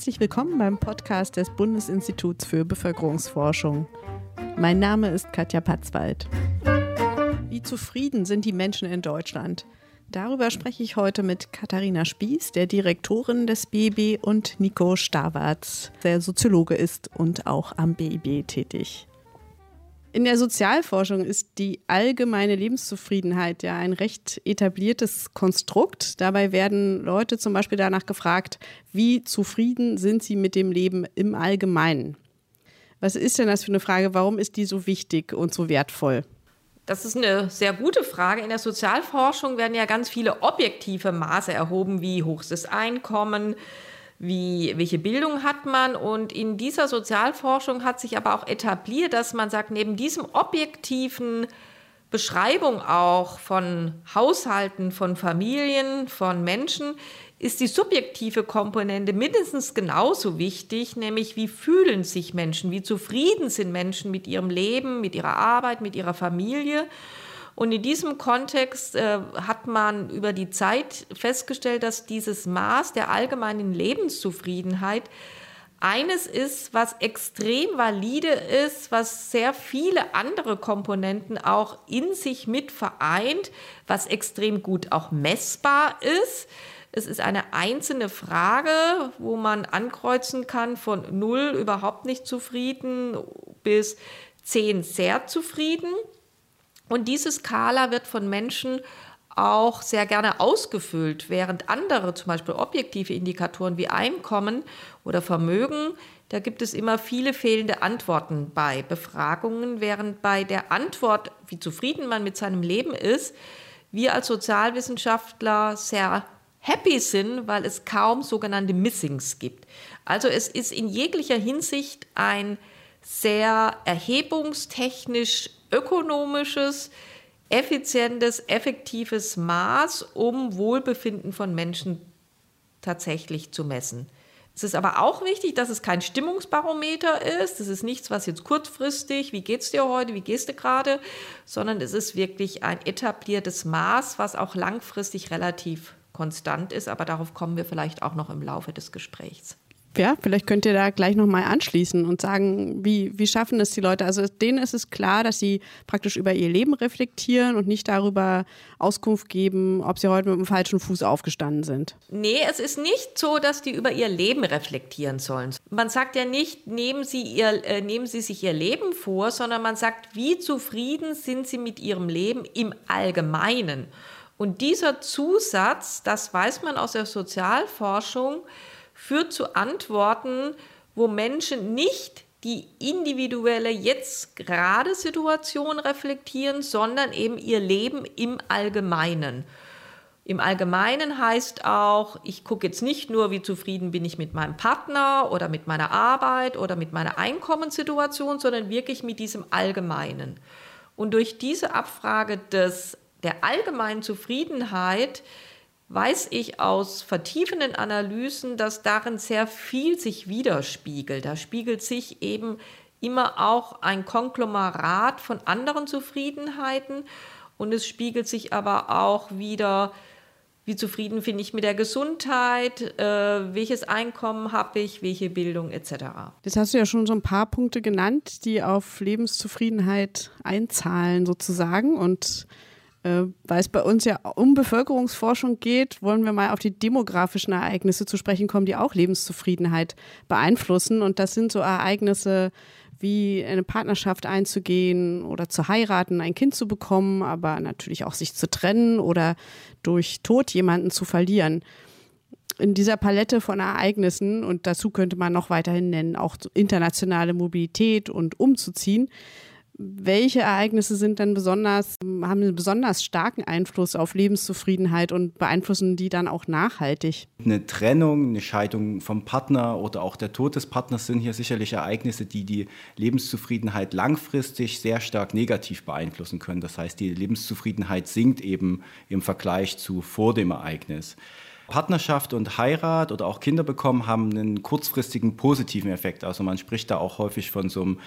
Herzlich willkommen beim Podcast des Bundesinstituts für Bevölkerungsforschung. Mein Name ist Katja Patzwald. Wie zufrieden sind die Menschen in Deutschland? Darüber spreche ich heute mit Katharina Spieß, der Direktorin des BIB, und Nico Stawarz, der Soziologe ist und auch am BIB tätig. In der Sozialforschung ist die allgemeine Lebenszufriedenheit ja ein recht etabliertes Konstrukt. Dabei werden Leute zum Beispiel danach gefragt, wie zufrieden sind sie mit dem Leben im Allgemeinen? Was ist denn das für eine Frage? Warum ist die so wichtig und so wertvoll? Das ist eine sehr gute Frage. In der Sozialforschung werden ja ganz viele objektive Maße erhoben, wie hoch ist das Einkommen, wie, welche Bildung hat man. Und in dieser Sozialforschung hat sich aber auch etabliert, dass man sagt, neben diesem objektiven Beschreibung auch von Haushalten, von Familien, von Menschen, ist die subjektive Komponente mindestens genauso wichtig, nämlich wie fühlen sich Menschen, wie zufrieden sind Menschen mit ihrem Leben, mit ihrer Arbeit, mit ihrer Familie. Und in diesem Kontext äh, hat man über die Zeit festgestellt, dass dieses Maß der allgemeinen Lebenszufriedenheit eines ist, was extrem valide ist, was sehr viele andere Komponenten auch in sich mit vereint, was extrem gut auch messbar ist. Es ist eine einzelne Frage, wo man ankreuzen kann von null überhaupt nicht zufrieden bis zehn sehr zufrieden. Und diese Skala wird von Menschen auch sehr gerne ausgefüllt, während andere, zum Beispiel objektive Indikatoren wie Einkommen oder Vermögen, da gibt es immer viele fehlende Antworten bei Befragungen, während bei der Antwort, wie zufrieden man mit seinem Leben ist, wir als Sozialwissenschaftler sehr happy sind, weil es kaum sogenannte Missings gibt. Also es ist in jeglicher Hinsicht ein sehr erhebungstechnisch ökonomisches, effizientes, effektives Maß, um Wohlbefinden von Menschen tatsächlich zu messen. Es ist aber auch wichtig, dass es kein Stimmungsbarometer ist. Es ist nichts, was jetzt kurzfristig, wie geht's dir heute, wie gehst du gerade, sondern es ist wirklich ein etabliertes Maß, was auch langfristig relativ konstant ist. Aber darauf kommen wir vielleicht auch noch im Laufe des Gesprächs. Ja, vielleicht könnt ihr da gleich nochmal anschließen und sagen, wie, wie schaffen es die Leute? Also denen ist es klar, dass sie praktisch über ihr Leben reflektieren und nicht darüber Auskunft geben, ob sie heute mit dem falschen Fuß aufgestanden sind. Nee, es ist nicht so, dass die über ihr Leben reflektieren sollen. Man sagt ja nicht, nehmen sie, ihr, äh, nehmen sie sich ihr Leben vor, sondern man sagt, wie zufrieden sind sie mit ihrem Leben im Allgemeinen. Und dieser Zusatz, das weiß man aus der Sozialforschung, führt zu Antworten, wo Menschen nicht die individuelle jetzt gerade Situation reflektieren, sondern eben ihr Leben im Allgemeinen. Im Allgemeinen heißt auch, ich gucke jetzt nicht nur, wie zufrieden bin ich mit meinem Partner oder mit meiner Arbeit oder mit meiner Einkommenssituation, sondern wirklich mit diesem Allgemeinen. Und durch diese Abfrage des, der allgemeinen Zufriedenheit weiß ich aus vertiefenden Analysen, dass darin sehr viel sich widerspiegelt. Da spiegelt sich eben immer auch ein Konglomerat von anderen Zufriedenheiten und es spiegelt sich aber auch wieder, wie zufrieden bin ich mit der Gesundheit, äh, welches Einkommen habe ich, welche Bildung etc. Das hast du ja schon so ein paar Punkte genannt, die auf Lebenszufriedenheit einzahlen sozusagen und äh, weil es bei uns ja um Bevölkerungsforschung geht, wollen wir mal auf die demografischen Ereignisse zu sprechen kommen, die auch Lebenszufriedenheit beeinflussen. Und das sind so Ereignisse wie eine Partnerschaft einzugehen oder zu heiraten, ein Kind zu bekommen, aber natürlich auch sich zu trennen oder durch Tod jemanden zu verlieren. In dieser Palette von Ereignissen, und dazu könnte man noch weiterhin nennen, auch internationale Mobilität und umzuziehen, welche Ereignisse sind denn besonders, haben einen besonders starken Einfluss auf Lebenszufriedenheit und beeinflussen die dann auch nachhaltig? Eine Trennung, eine Scheidung vom Partner oder auch der Tod des Partners sind hier sicherlich Ereignisse, die die Lebenszufriedenheit langfristig sehr stark negativ beeinflussen können. Das heißt, die Lebenszufriedenheit sinkt eben im Vergleich zu vor dem Ereignis. Partnerschaft und Heirat oder auch Kinder bekommen haben einen kurzfristigen positiven Effekt. Also man spricht da auch häufig von so einem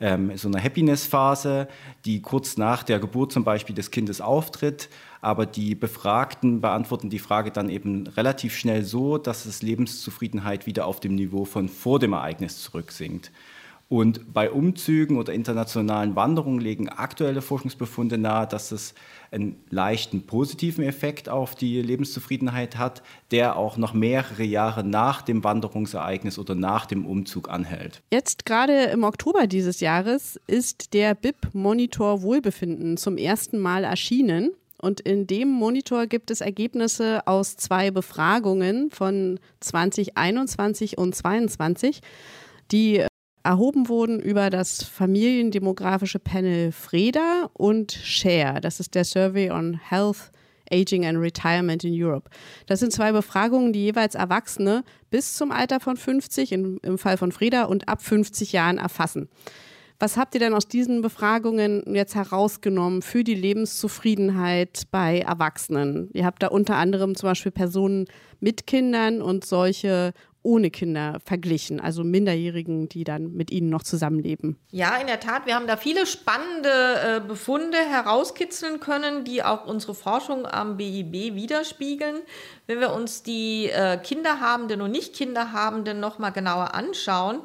ähm, so einer Happiness-Phase, die kurz nach der Geburt zum Beispiel des Kindes auftritt. Aber die Befragten beantworten die Frage dann eben relativ schnell so, dass es Lebenszufriedenheit wieder auf dem Niveau von vor dem Ereignis zurücksinkt. Und bei Umzügen oder internationalen Wanderungen legen aktuelle Forschungsbefunde nahe, dass es einen leichten positiven Effekt auf die Lebenszufriedenheit hat, der auch noch mehrere Jahre nach dem Wanderungsereignis oder nach dem Umzug anhält. Jetzt gerade im Oktober dieses Jahres ist der BIP Monitor Wohlbefinden zum ersten Mal erschienen. Und in dem Monitor gibt es Ergebnisse aus zwei Befragungen von 2021 und 2022, die erhoben wurden über das familiendemografische Panel FREDA und SHARE. Das ist der Survey on Health, Aging and Retirement in Europe. Das sind zwei Befragungen, die jeweils Erwachsene bis zum Alter von 50, in, im Fall von FREDA, und ab 50 Jahren erfassen. Was habt ihr denn aus diesen Befragungen jetzt herausgenommen für die Lebenszufriedenheit bei Erwachsenen? Ihr habt da unter anderem zum Beispiel Personen mit Kindern und solche ohne Kinder verglichen, also Minderjährigen, die dann mit ihnen noch zusammenleben. Ja, in der Tat, wir haben da viele spannende äh, Befunde herauskitzeln können, die auch unsere Forschung am BIB widerspiegeln. Wenn wir uns die äh, Kinderhabenden und Nicht-Kinderhabenden nochmal genauer anschauen,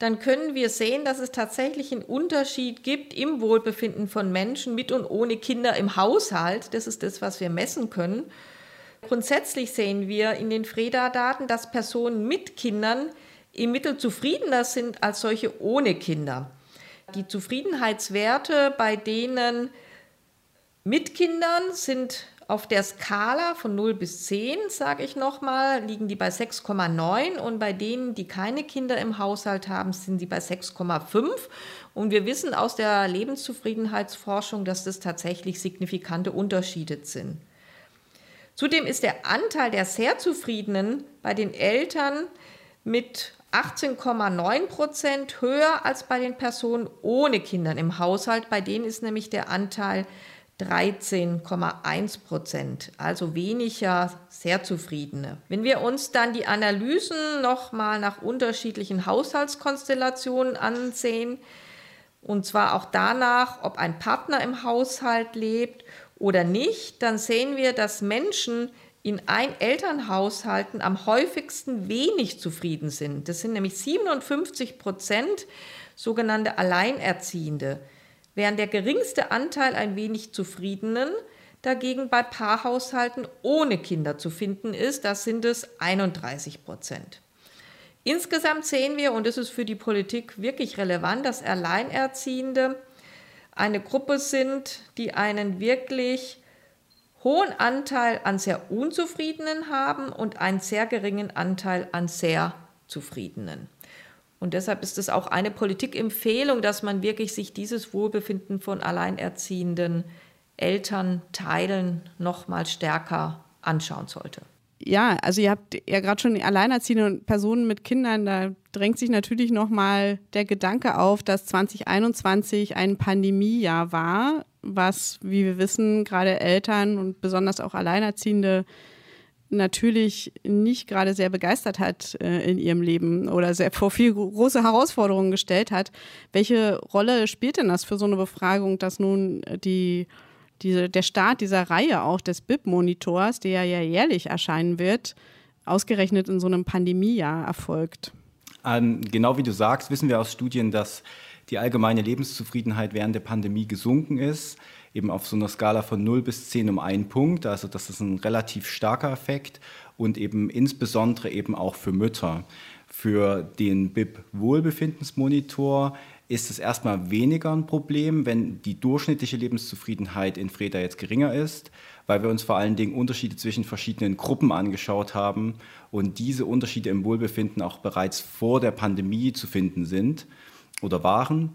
dann können wir sehen, dass es tatsächlich einen Unterschied gibt im Wohlbefinden von Menschen mit und ohne Kinder im Haushalt. Das ist das, was wir messen können. Grundsätzlich sehen wir in den FREDA-Daten, dass Personen mit Kindern im Mittel zufriedener sind als solche ohne Kinder. Die Zufriedenheitswerte bei denen mit Kindern sind auf der Skala von 0 bis 10, sage ich nochmal, liegen die bei 6,9 und bei denen, die keine Kinder im Haushalt haben, sind sie bei 6,5. Und wir wissen aus der Lebenszufriedenheitsforschung, dass das tatsächlich signifikante Unterschiede sind. Zudem ist der Anteil der sehr Zufriedenen bei den Eltern mit 18,9 Prozent höher als bei den Personen ohne Kindern im Haushalt. Bei denen ist nämlich der Anteil 13,1 Prozent, also weniger sehr zufriedene. Wenn wir uns dann die Analysen nochmal nach unterschiedlichen Haushaltskonstellationen ansehen, und zwar auch danach, ob ein Partner im Haushalt lebt oder nicht, dann sehen wir, dass Menschen in Ein-Elternhaushalten am häufigsten wenig zufrieden sind. Das sind nämlich 57 Prozent sogenannte Alleinerziehende, während der geringste Anteil ein wenig zufriedenen dagegen bei Paarhaushalten ohne Kinder zu finden ist. Das sind es 31 Prozent. Insgesamt sehen wir, und das ist für die Politik wirklich relevant, dass Alleinerziehende eine Gruppe sind, die einen wirklich hohen Anteil an sehr Unzufriedenen haben und einen sehr geringen Anteil an sehr Zufriedenen. Und deshalb ist es auch eine Politikempfehlung, dass man wirklich sich dieses Wohlbefinden von alleinerziehenden Elternteilen noch mal stärker anschauen sollte ja, also ihr habt ja gerade schon alleinerziehende Personen mit Kindern, da drängt sich natürlich nochmal der Gedanke auf, dass 2021 ein Pandemiejahr war, was, wie wir wissen, gerade Eltern und besonders auch Alleinerziehende natürlich nicht gerade sehr begeistert hat äh, in ihrem Leben oder sehr vor viel große Herausforderungen gestellt hat. Welche Rolle spielt denn das für so eine Befragung, dass nun die diese, der Start dieser Reihe auch des BIP-Monitors, der ja jährlich erscheinen wird, ausgerechnet in so einem Pandemiejahr erfolgt. Ähm, genau wie du sagst, wissen wir aus Studien, dass die allgemeine Lebenszufriedenheit während der Pandemie gesunken ist, eben auf so einer Skala von 0 bis 10 um einen Punkt. Also das ist ein relativ starker Effekt und eben insbesondere eben auch für Mütter. Für den BIP Wohlbefindensmonitor ist es erstmal weniger ein Problem, wenn die durchschnittliche Lebenszufriedenheit in Freda jetzt geringer ist, weil wir uns vor allen Dingen Unterschiede zwischen verschiedenen Gruppen angeschaut haben und diese Unterschiede im Wohlbefinden auch bereits vor der Pandemie zu finden sind oder waren.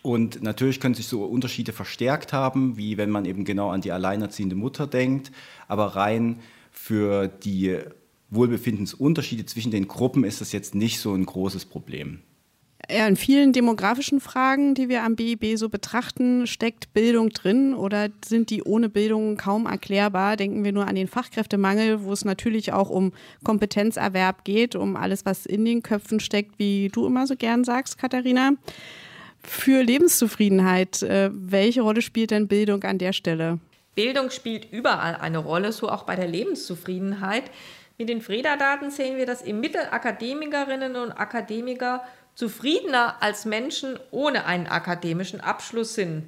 Und natürlich können sich so Unterschiede verstärkt haben, wie wenn man eben genau an die alleinerziehende Mutter denkt, aber rein für die Wohlbefindensunterschiede zwischen den Gruppen ist das jetzt nicht so ein großes Problem. Ja, in vielen demografischen Fragen, die wir am BIB so betrachten, steckt Bildung drin oder sind die ohne Bildung kaum erklärbar? Denken wir nur an den Fachkräftemangel, wo es natürlich auch um Kompetenzerwerb geht, um alles, was in den Köpfen steckt, wie du immer so gern sagst, Katharina. für Lebenszufriedenheit. Äh, welche Rolle spielt denn Bildung an der Stelle? Bildung spielt überall eine Rolle, so auch bei der Lebenszufriedenheit. Mit den Freda-Daten sehen wir, dass im Mittel Akademikerinnen und Akademiker zufriedener als Menschen ohne einen akademischen Abschluss sind.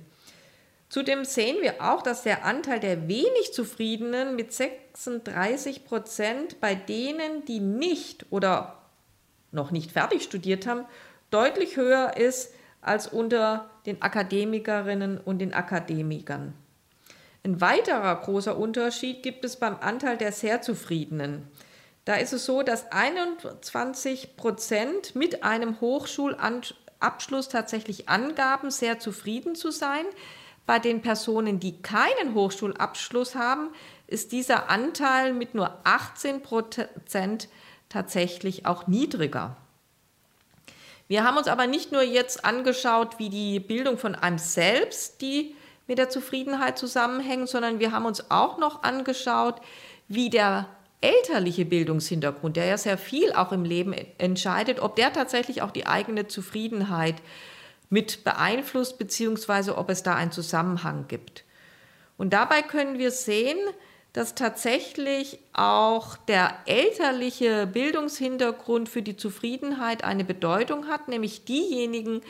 Zudem sehen wir auch, dass der Anteil der wenig Zufriedenen mit 36 Prozent bei denen, die nicht oder noch nicht fertig studiert haben, deutlich höher ist als unter den Akademikerinnen und den Akademikern. Ein weiterer großer Unterschied gibt es beim Anteil der sehr Zufriedenen. Da ist es so, dass 21 Prozent mit einem Hochschulabschluss tatsächlich angaben, sehr zufrieden zu sein. Bei den Personen, die keinen Hochschulabschluss haben, ist dieser Anteil mit nur 18 Prozent tatsächlich auch niedriger. Wir haben uns aber nicht nur jetzt angeschaut, wie die Bildung von einem selbst, die mit der Zufriedenheit zusammenhängen, sondern wir haben uns auch noch angeschaut, wie der elterliche Bildungshintergrund, der ja sehr viel auch im Leben entscheidet, ob der tatsächlich auch die eigene Zufriedenheit mit beeinflusst, beziehungsweise ob es da einen Zusammenhang gibt. Und dabei können wir sehen, dass tatsächlich auch der elterliche Bildungshintergrund für die Zufriedenheit eine Bedeutung hat, nämlich diejenigen,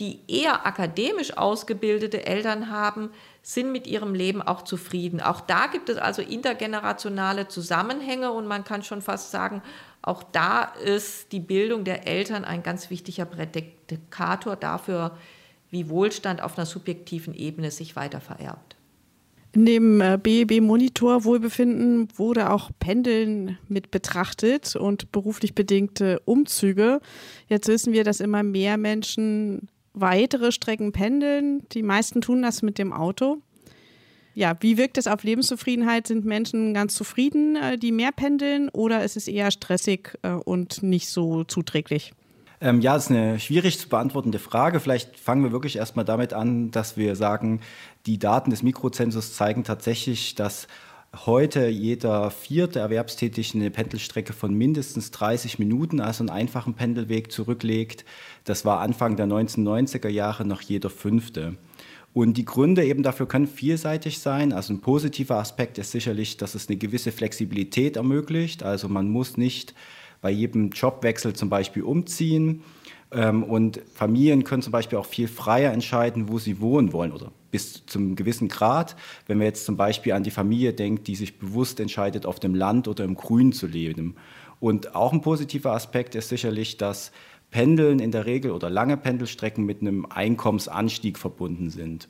die eher akademisch ausgebildete Eltern haben, sind mit ihrem Leben auch zufrieden. Auch da gibt es also intergenerationale Zusammenhänge und man kann schon fast sagen, auch da ist die Bildung der Eltern ein ganz wichtiger Prädikator dafür, wie Wohlstand auf einer subjektiven Ebene sich weiter vererbt. Dem äh, BEB-Monitor Wohlbefinden wurde auch Pendeln mit betrachtet und beruflich bedingte Umzüge. Jetzt wissen wir, dass immer mehr Menschen weitere Strecken pendeln. Die meisten tun das mit dem Auto. Ja, wie wirkt es auf Lebenszufriedenheit? Sind Menschen ganz zufrieden, äh, die mehr pendeln, oder ist es eher stressig äh, und nicht so zuträglich? Ähm, ja, das ist eine schwierig zu beantwortende Frage. Vielleicht fangen wir wirklich erstmal damit an, dass wir sagen, die Daten des Mikrozensus zeigen tatsächlich, dass heute jeder vierte Erwerbstätige eine Pendelstrecke von mindestens 30 Minuten, also einen einfachen Pendelweg zurücklegt. Das war Anfang der 1990er Jahre noch jeder fünfte. Und die Gründe eben dafür können vielseitig sein. Also ein positiver Aspekt ist sicherlich, dass es eine gewisse Flexibilität ermöglicht. Also man muss nicht bei jedem Jobwechsel zum Beispiel umziehen. Ähm, und Familien können zum Beispiel auch viel freier entscheiden, wo sie wohnen wollen oder bis zum gewissen Grad. Wenn man jetzt zum Beispiel an die Familie denkt, die sich bewusst entscheidet, auf dem Land oder im Grün zu leben. Und auch ein positiver Aspekt ist sicherlich, dass Pendeln in der Regel oder lange Pendelstrecken mit einem Einkommensanstieg verbunden sind.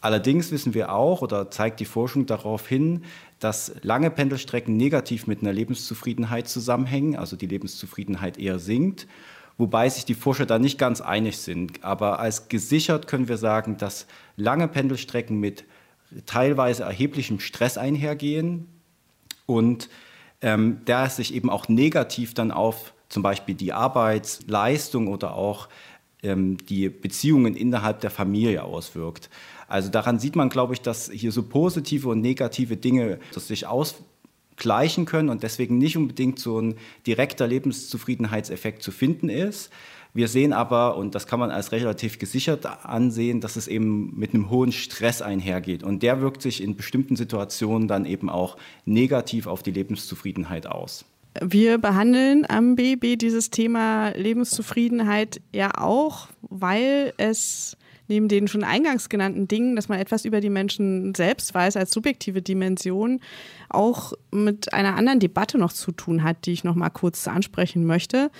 Allerdings wissen wir auch oder zeigt die Forschung darauf hin, dass lange Pendelstrecken negativ mit einer Lebenszufriedenheit zusammenhängen, also die Lebenszufriedenheit eher sinkt wobei sich die Forscher da nicht ganz einig sind. Aber als gesichert können wir sagen, dass lange Pendelstrecken mit teilweise erheblichem Stress einhergehen und ähm, der sich eben auch negativ dann auf zum Beispiel die Arbeitsleistung oder auch ähm, die Beziehungen innerhalb der Familie auswirkt. Also daran sieht man, glaube ich, dass hier so positive und negative Dinge sich aus, gleichen können und deswegen nicht unbedingt so ein direkter Lebenszufriedenheitseffekt zu finden ist. Wir sehen aber, und das kann man als relativ gesichert ansehen, dass es eben mit einem hohen Stress einhergeht. Und der wirkt sich in bestimmten Situationen dann eben auch negativ auf die Lebenszufriedenheit aus. Wir behandeln am BB dieses Thema Lebenszufriedenheit ja auch, weil es neben den schon eingangs genannten Dingen, dass man etwas über die Menschen selbst weiß als subjektive Dimension, auch mit einer anderen Debatte noch zu tun hat, die ich noch mal kurz ansprechen möchte.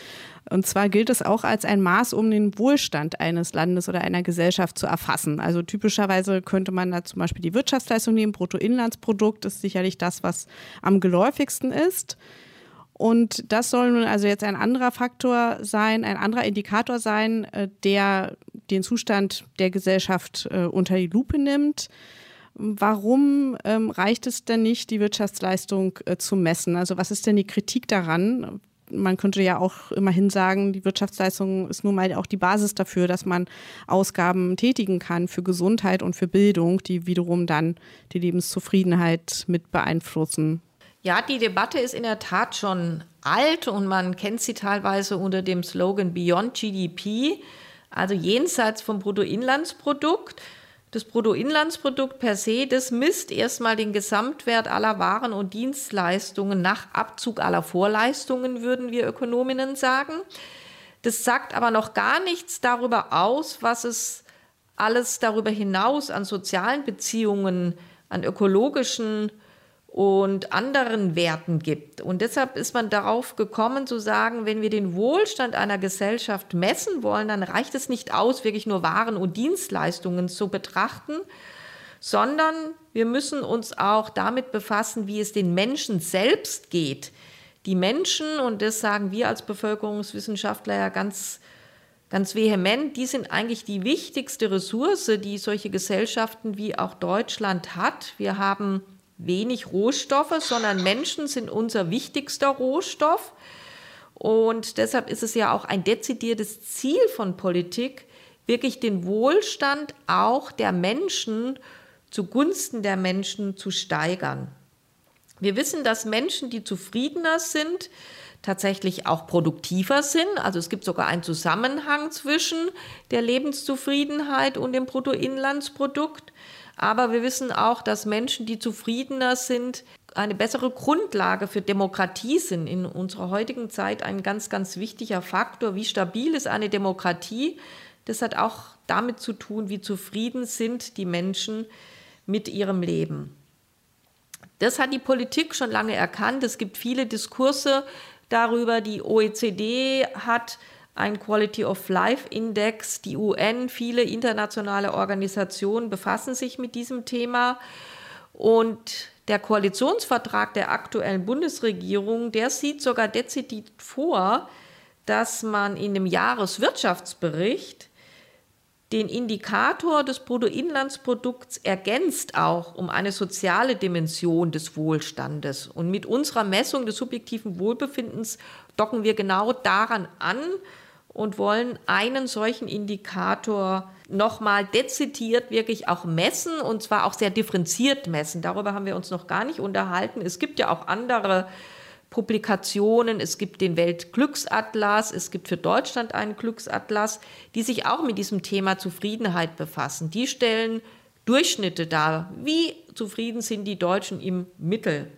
Und zwar gilt es auch als ein Maß, um den Wohlstand eines Landes oder einer Gesellschaft zu erfassen. Also typischerweise könnte man da zum Beispiel die Wirtschaftsleistung nehmen. Bruttoinlandsprodukt ist sicherlich das, was am geläufigsten ist. Und das soll nun also jetzt ein anderer Faktor sein, ein anderer Indikator sein, äh, der den Zustand der Gesellschaft äh, unter die Lupe nimmt. Warum ähm, reicht es denn nicht, die Wirtschaftsleistung äh, zu messen? Also was ist denn die Kritik daran? Man könnte ja auch immerhin sagen, die Wirtschaftsleistung ist nun mal auch die Basis dafür, dass man Ausgaben tätigen kann für Gesundheit und für Bildung, die wiederum dann die Lebenszufriedenheit mit beeinflussen. Ja, die Debatte ist in der Tat schon alt und man kennt sie teilweise unter dem Slogan Beyond GDP. Also jenseits vom Bruttoinlandsprodukt. Das Bruttoinlandsprodukt per se, das misst erstmal den Gesamtwert aller Waren und Dienstleistungen nach Abzug aller Vorleistungen, würden wir Ökonominnen sagen. Das sagt aber noch gar nichts darüber aus, was es alles darüber hinaus an sozialen Beziehungen, an ökologischen und anderen Werten gibt. Und deshalb ist man darauf gekommen zu sagen, wenn wir den Wohlstand einer Gesellschaft messen wollen, dann reicht es nicht aus, wirklich nur Waren und Dienstleistungen zu betrachten, sondern wir müssen uns auch damit befassen, wie es den Menschen selbst geht. Die Menschen, und das sagen wir als Bevölkerungswissenschaftler ja ganz, ganz vehement, die sind eigentlich die wichtigste Ressource, die solche Gesellschaften wie auch Deutschland hat. Wir haben wenig Rohstoffe, sondern Menschen sind unser wichtigster Rohstoff. Und deshalb ist es ja auch ein dezidiertes Ziel von Politik, wirklich den Wohlstand auch der Menschen zugunsten der Menschen zu steigern. Wir wissen, dass Menschen, die zufriedener sind, tatsächlich auch produktiver sind. Also es gibt sogar einen Zusammenhang zwischen der Lebenszufriedenheit und dem Bruttoinlandsprodukt. Aber wir wissen auch, dass Menschen, die zufriedener sind, eine bessere Grundlage für Demokratie sind. In unserer heutigen Zeit ein ganz, ganz wichtiger Faktor. Wie stabil ist eine Demokratie? Das hat auch damit zu tun, wie zufrieden sind die Menschen mit ihrem Leben. Das hat die Politik schon lange erkannt. Es gibt viele Diskurse darüber. Die OECD hat ein Quality of Life Index, die UN, viele internationale Organisationen befassen sich mit diesem Thema. Und der Koalitionsvertrag der aktuellen Bundesregierung, der sieht sogar dezidiert vor, dass man in dem Jahreswirtschaftsbericht den Indikator des Bruttoinlandsprodukts ergänzt auch um eine soziale Dimension des Wohlstandes. Und mit unserer Messung des subjektiven Wohlbefindens docken wir genau daran an und wollen einen solchen Indikator nochmal dezidiert wirklich auch messen und zwar auch sehr differenziert messen. Darüber haben wir uns noch gar nicht unterhalten. Es gibt ja auch andere Publikationen, es gibt den Weltglücksatlas, es gibt für Deutschland einen Glücksatlas, die sich auch mit diesem Thema Zufriedenheit befassen. Die stellen Durchschnitte dar. Wie zufrieden sind die Deutschen im Mittel?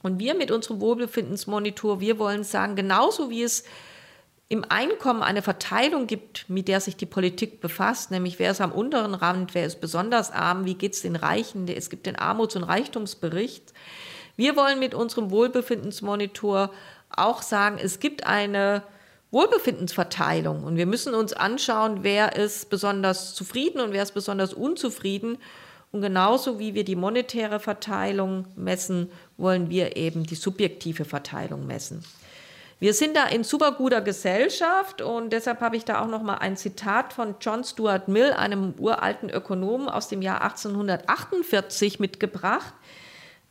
Und wir mit unserem Wohlbefindensmonitor, wir wollen sagen, genauso wie es im Einkommen eine Verteilung gibt, mit der sich die Politik befasst, nämlich wer ist am unteren Rand, wer ist besonders arm, wie geht es den Reichen, es gibt den Armuts- und Reichtumsbericht. Wir wollen mit unserem Wohlbefindensmonitor auch sagen, es gibt eine Wohlbefindensverteilung und wir müssen uns anschauen, wer ist besonders zufrieden und wer ist besonders unzufrieden. Und genauso wie wir die monetäre Verteilung messen, wollen wir eben die subjektive Verteilung messen. Wir sind da in super guter Gesellschaft und deshalb habe ich da auch noch mal ein Zitat von John Stuart Mill, einem uralten Ökonomen aus dem Jahr 1848 mitgebracht.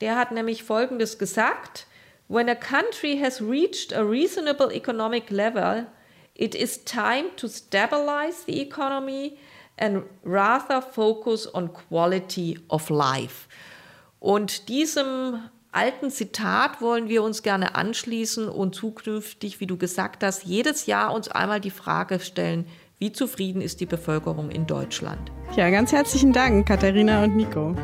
Der hat nämlich Folgendes gesagt: When a country has reached a reasonable economic level, it is time to stabilize the economy and rather focus on quality of life. Und diesem alten Zitat wollen wir uns gerne anschließen und zukünftig, wie du gesagt hast, jedes Jahr uns einmal die Frage stellen, wie zufrieden ist die Bevölkerung in Deutschland? Ja, ganz herzlichen Dank, Katharina und Nico.